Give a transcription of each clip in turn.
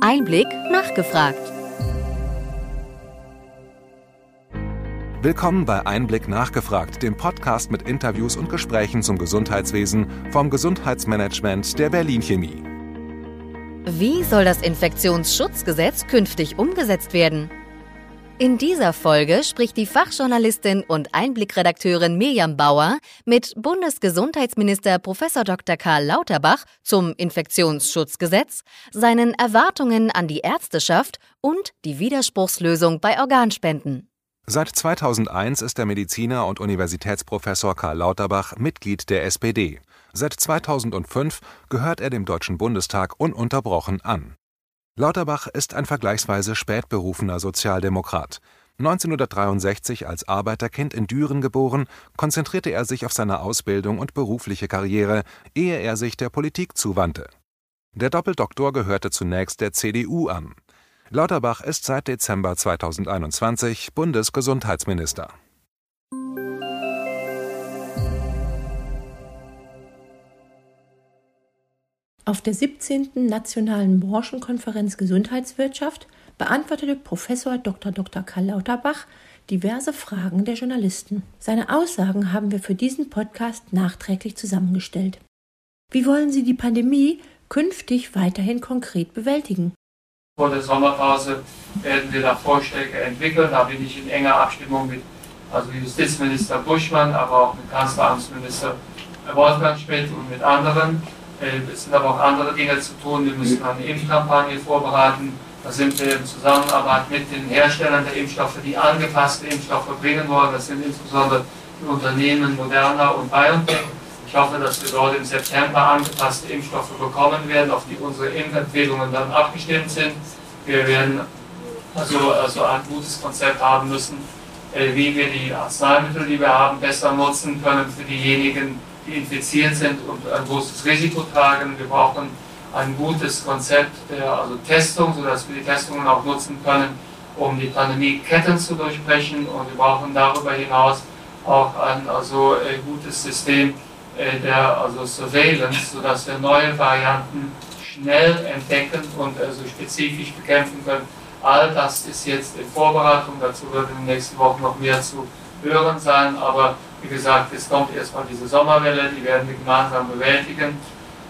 Einblick nachgefragt. Willkommen bei Einblick nachgefragt, dem Podcast mit Interviews und Gesprächen zum Gesundheitswesen vom Gesundheitsmanagement der Berlin Chemie. Wie soll das Infektionsschutzgesetz künftig umgesetzt werden? In dieser Folge spricht die Fachjournalistin und Einblickredakteurin Mirjam Bauer mit Bundesgesundheitsminister Prof. Dr. Karl Lauterbach zum Infektionsschutzgesetz, seinen Erwartungen an die Ärzteschaft und die Widerspruchslösung bei Organspenden. Seit 2001 ist der Mediziner und Universitätsprofessor Karl Lauterbach Mitglied der SPD. Seit 2005 gehört er dem Deutschen Bundestag ununterbrochen an. Lauterbach ist ein vergleichsweise spät berufener Sozialdemokrat. 1963 als Arbeiterkind in Düren geboren, konzentrierte er sich auf seine Ausbildung und berufliche Karriere, ehe er sich der Politik zuwandte. Der Doppeldoktor gehörte zunächst der CDU an. Lauterbach ist seit Dezember 2021 Bundesgesundheitsminister. Auf der 17. Nationalen Branchenkonferenz Gesundheitswirtschaft beantwortete Prof. Dr. Dr. Karl Lauterbach diverse Fragen der Journalisten. Seine Aussagen haben wir für diesen Podcast nachträglich zusammengestellt. Wie wollen Sie die Pandemie künftig weiterhin konkret bewältigen? Vor der Sommerpause werden wir da Vorschläge entwickeln. Da bin ich in enger Abstimmung mit also Justizminister Buschmann, aber auch mit Kanzleramtsminister Wolfgang Schmidt und mit anderen. Äh, es sind aber auch andere Dinge zu tun. Wir müssen eine Impfkampagne vorbereiten. Da sind wir in Zusammenarbeit mit den Herstellern der Impfstoffe, die angepasste Impfstoffe bringen wollen. Das sind insbesondere die Unternehmen Moderna und BioNTech. Ich hoffe, dass wir dort im September angepasste Impfstoffe bekommen werden, auf die unsere Impfempfehlungen dann abgestimmt sind. Wir werden also, also ein gutes Konzept haben müssen, äh, wie wir die Arzneimittel, die wir haben, besser nutzen können für diejenigen, die infiziert sind und ein großes Risiko tragen. Wir brauchen ein gutes Konzept der also Testung, sodass wir die Testungen auch nutzen können, um die Pandemieketten zu durchbrechen. Und wir brauchen darüber hinaus auch ein also, äh, gutes System äh, der also Surveillance, sodass wir neue Varianten schnell entdecken und also spezifisch bekämpfen können. All das ist jetzt in Vorbereitung. Dazu wird in den nächsten Wochen noch mehr zu hören sein. Aber wie gesagt, es kommt erstmal diese Sommerwelle, die werden wir gemeinsam bewältigen.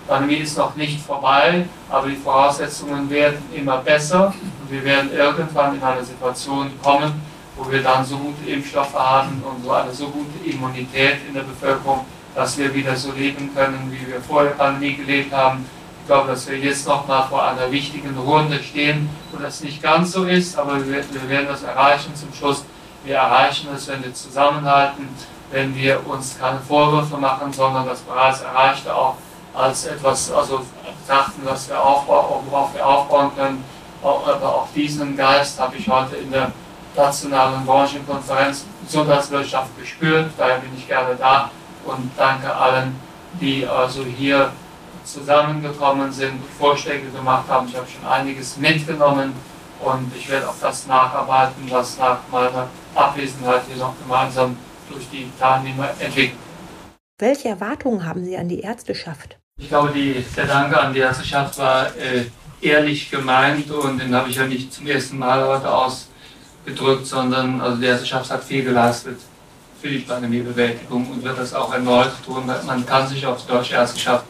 Die Pandemie ist noch nicht vorbei, aber die Voraussetzungen werden immer besser und wir werden irgendwann in eine Situation kommen, wo wir dann so gute Impfstoffe haben und so eine so gute Immunität in der Bevölkerung, dass wir wieder so leben können, wie wir vor der Pandemie gelebt haben. Ich glaube, dass wir jetzt noch mal vor einer wichtigen Runde stehen, wo das nicht ganz so ist, aber wir, wir werden das erreichen zum Schluss. Wir erreichen es, wenn wir zusammenhalten wenn wir uns keine Vorwürfe machen, sondern das bereits Erreichte auch als etwas also betrachten, was wir aufbauen, worauf wir aufbauen können. Aber auch diesen Geist habe ich heute in der nationalen Branchenkonferenz Gesundheitswirtschaft gespürt. Daher bin ich gerne da und danke allen, die also hier zusammengekommen sind, Vorschläge gemacht haben. Ich habe schon einiges mitgenommen und ich werde auch das nacharbeiten, was nach meiner Abwesenheit hier noch gemeinsam durch die Teilnehmer entwickelt. Welche Erwartungen haben Sie an die Ärzteschaft? Ich glaube, die, der Dank an die Ärzteschaft war äh, ehrlich gemeint und den habe ich ja nicht zum ersten Mal heute ausgedrückt, sondern also die Ärzteschaft hat viel geleistet für die Pandemiebewältigung und wird das auch erneut tun. Man kann sich auf die deutsche Ärzteschaft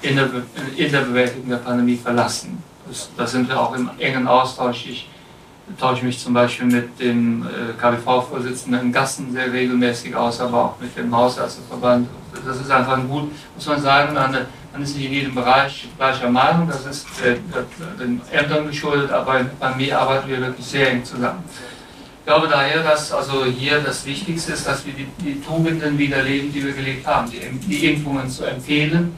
in der, in der Bewältigung der Pandemie verlassen. da sind wir auch im engen Austausch. Ich tausche mich zum Beispiel mit dem äh, KBV-Vorsitzenden Gassen sehr regelmäßig aus, aber auch mit dem Hausärzteverband. Das ist einfach ein gut, muss man sagen, eine, man ist nicht in jedem Bereich gleicher Meinung, das ist äh, den Ämtern geschuldet, aber bei mir arbeiten wir wirklich sehr eng zusammen. Ich glaube daher, dass also hier das Wichtigste ist, dass wir die, die Tugenden wieder leben, die wir gelebt haben, die, die Impfungen zu empfehlen,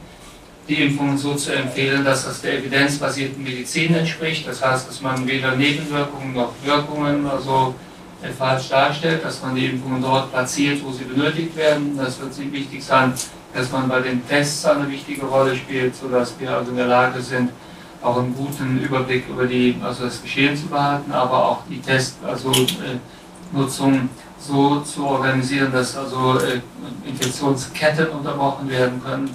die Impfungen so zu empfehlen, dass das der evidenzbasierten Medizin entspricht. Das heißt, dass man weder Nebenwirkungen noch Wirkungen also falsch darstellt, dass man die Impfungen dort platziert, wo sie benötigt werden. Das wird sehr wichtig sein, dass man bei den Tests eine wichtige Rolle spielt, sodass wir also in der Lage sind, auch einen guten Überblick über die, also das Geschehen zu behalten, aber auch die Testnutzung also, äh, so zu organisieren, dass also äh, Infektionsketten unterbrochen werden können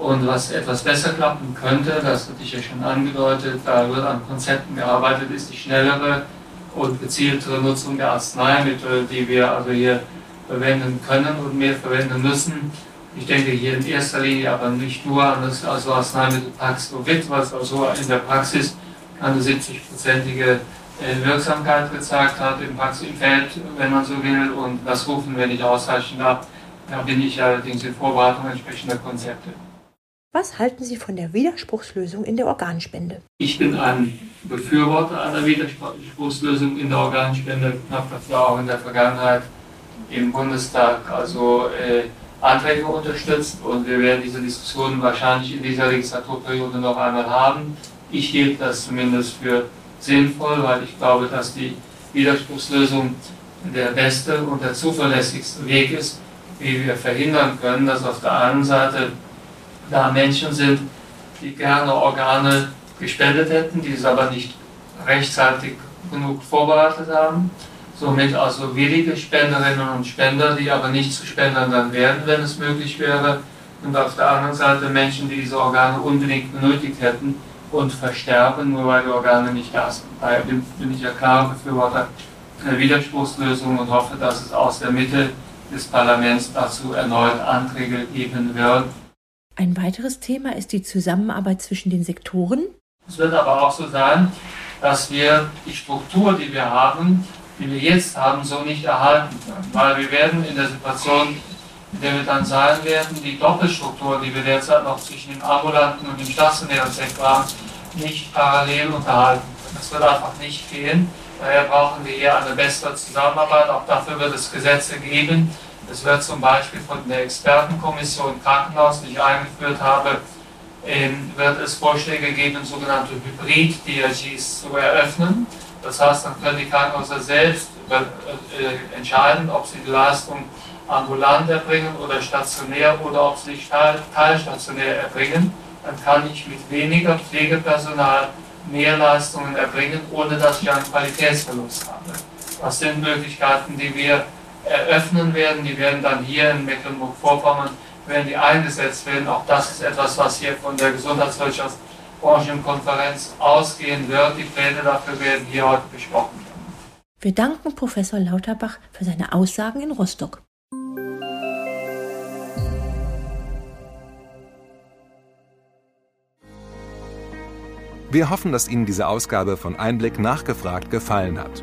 Und was etwas besser klappen könnte, das hatte ich ja schon angedeutet, da wird an Konzepten gearbeitet, ist die schnellere und gezieltere Nutzung der Arzneimittel, die wir also hier verwenden können und mehr verwenden müssen. Ich denke hier in erster Linie aber nicht nur an das also Arzneimittel Paxlovid, was also in der Praxis eine 70-prozentige äh, Wirksamkeit gezeigt hat im Praxisfeld, wenn man so will, und das rufen wir nicht ausreichend ab. Da bin ich allerdings in Vorbereitung entsprechender Konzepte. Was halten Sie von der Widerspruchslösung in der Organspende? Ich bin ein Befürworter einer Widerspruchslösung in der Organspende. Ich habe dafür auch in der Vergangenheit im Bundestag also äh, Anträge unterstützt und wir werden diese Diskussion wahrscheinlich in dieser Legislaturperiode noch einmal haben. Ich hielt das zumindest für sinnvoll, weil ich glaube, dass die Widerspruchslösung der beste und der zuverlässigste Weg ist, wie wir verhindern können, dass auf der einen Seite da Menschen sind, die gerne Organe gespendet hätten, die es aber nicht rechtzeitig genug vorbereitet haben. Somit also willige Spenderinnen und Spender, die aber nicht zu Spendern dann werden, wenn es möglich wäre. Und auf der anderen Seite Menschen, die diese Organe unbedingt benötigt hätten und versterben, nur weil die Organe nicht da sind. Daher bin, bin ich ja klar Befürworter einer Widerspruchslösung und hoffe, dass es aus der Mitte des Parlaments dazu erneut Anträge geben wird. Ein weiteres Thema ist die Zusammenarbeit zwischen den Sektoren. Es wird aber auch so sein, dass wir die Struktur, die wir haben, die wir jetzt haben, so nicht erhalten können. Weil wir werden in der Situation, in der wir dann sein werden, die Doppelstruktur, die wir derzeit noch zwischen dem ambulanten und dem stationären Sektor haben, nicht parallel unterhalten können. Das wird einfach nicht gehen. Daher brauchen wir hier eine bessere Zusammenarbeit. Auch dafür wird es Gesetze geben. Es wird zum Beispiel von der Expertenkommission Krankenhaus, die ich eingeführt habe, wird es Vorschläge geben, sogenannte Hybrid-DRGs zu eröffnen. Das heißt, dann können die Krankenhäuser selbst äh, entscheiden, ob sie die Leistung ambulant erbringen oder stationär oder ob sie teilstationär erbringen. Dann kann ich mit weniger Pflegepersonal mehr Leistungen erbringen, ohne dass ich einen Qualitätsverlust habe. Das sind Möglichkeiten, die wir eröffnen werden. Die werden dann hier in Mecklenburg-Vorpommern werden die eingesetzt werden. Auch das ist etwas, was hier von der Gesundheitswirtschaftsbranchenkonferenz ausgehen wird. Die Pläne dafür werden hier heute besprochen. Wir danken Professor Lauterbach für seine Aussagen in Rostock. Wir hoffen, dass Ihnen diese Ausgabe von Einblick nachgefragt gefallen hat.